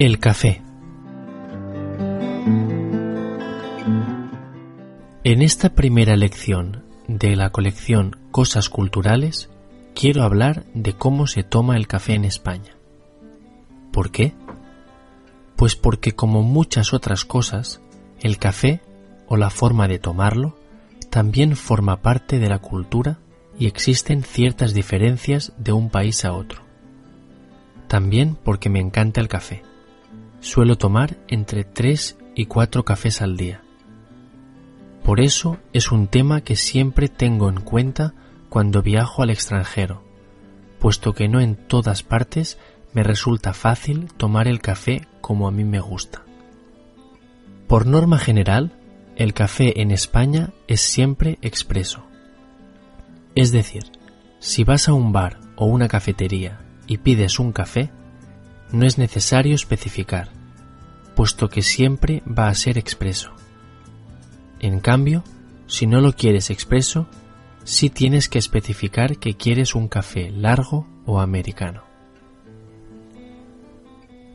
El café. En esta primera lección de la colección Cosas Culturales, quiero hablar de cómo se toma el café en España. ¿Por qué? Pues porque como muchas otras cosas, el café o la forma de tomarlo también forma parte de la cultura y existen ciertas diferencias de un país a otro. También porque me encanta el café. Suelo tomar entre 3 y 4 cafés al día. Por eso es un tema que siempre tengo en cuenta cuando viajo al extranjero, puesto que no en todas partes me resulta fácil tomar el café como a mí me gusta. Por norma general, el café en España es siempre expreso. Es decir, si vas a un bar o una cafetería y pides un café, no es necesario especificar, puesto que siempre va a ser expreso. En cambio, si no lo quieres expreso, sí tienes que especificar que quieres un café largo o americano.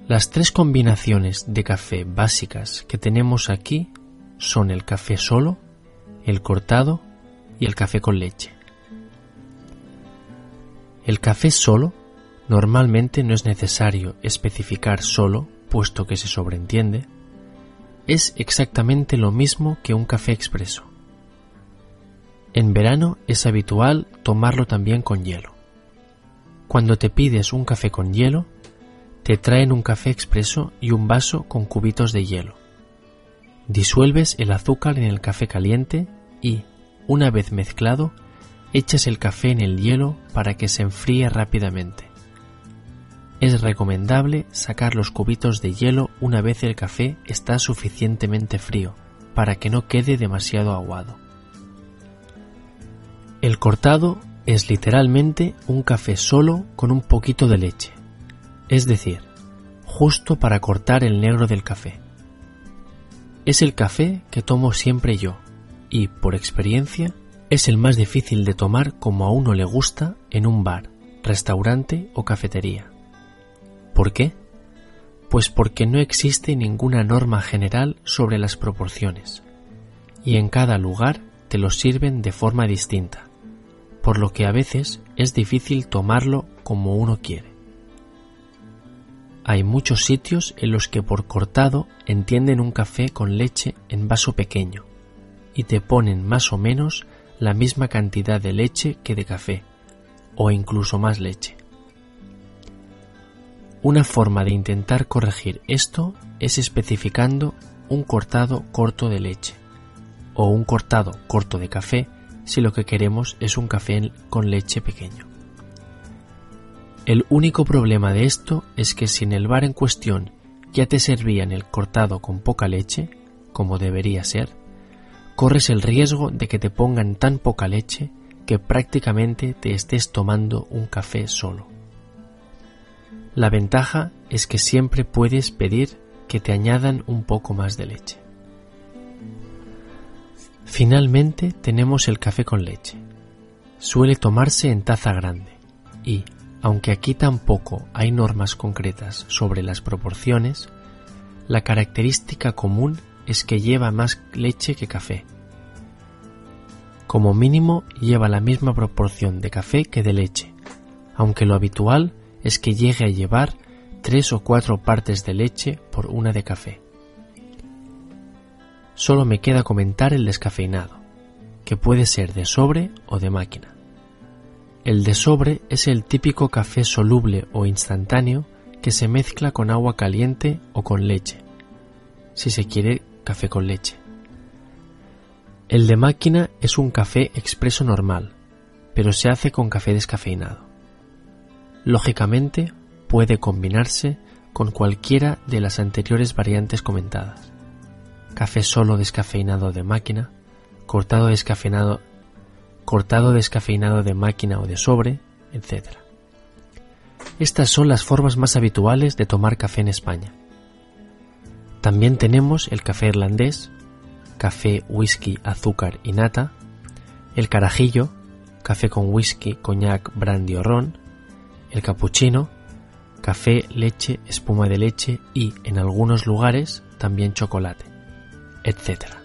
Las tres combinaciones de café básicas que tenemos aquí son el café solo, el cortado y el café con leche. El café solo normalmente no es necesario especificar solo, puesto que se sobreentiende, es exactamente lo mismo que un café expreso. En verano es habitual tomarlo también con hielo. Cuando te pides un café con hielo, te traen un café expreso y un vaso con cubitos de hielo. Disuelves el azúcar en el café caliente y, una vez mezclado, echas el café en el hielo para que se enfríe rápidamente. Es recomendable sacar los cubitos de hielo una vez el café está suficientemente frío, para que no quede demasiado aguado. El cortado es literalmente un café solo con un poquito de leche es decir, justo para cortar el negro del café. Es el café que tomo siempre yo y, por experiencia, es el más difícil de tomar como a uno le gusta en un bar, restaurante o cafetería. ¿Por qué? Pues porque no existe ninguna norma general sobre las proporciones, y en cada lugar te lo sirven de forma distinta, por lo que a veces es difícil tomarlo como uno quiere. Hay muchos sitios en los que por cortado entienden un café con leche en vaso pequeño y te ponen más o menos la misma cantidad de leche que de café, o incluso más leche. Una forma de intentar corregir esto es especificando un cortado corto de leche o un cortado corto de café si lo que queremos es un café con leche pequeño. El único problema de esto es que si en el bar en cuestión ya te servían el cortado con poca leche, como debería ser, corres el riesgo de que te pongan tan poca leche que prácticamente te estés tomando un café solo. La ventaja es que siempre puedes pedir que te añadan un poco más de leche. Finalmente tenemos el café con leche. Suele tomarse en taza grande y, aunque aquí tampoco hay normas concretas sobre las proporciones, la característica común es que lleva más leche que café. Como mínimo lleva la misma proporción de café que de leche, aunque lo habitual es que llegue a llevar tres o cuatro partes de leche por una de café. Solo me queda comentar el descafeinado, que puede ser de sobre o de máquina. El de sobre es el típico café soluble o instantáneo que se mezcla con agua caliente o con leche, si se quiere café con leche. El de máquina es un café expreso normal, pero se hace con café descafeinado. Lógicamente, puede combinarse con cualquiera de las anteriores variantes comentadas. Café solo descafeinado de máquina, cortado descafeinado cortado descafeinado de máquina o de sobre, etc. Estas son las formas más habituales de tomar café en España. También tenemos el café irlandés, café, whisky, azúcar y nata, el carajillo, café con whisky, coñac, brandy o ron, el cappuccino, café, leche, espuma de leche y, en algunos lugares, también chocolate, etc.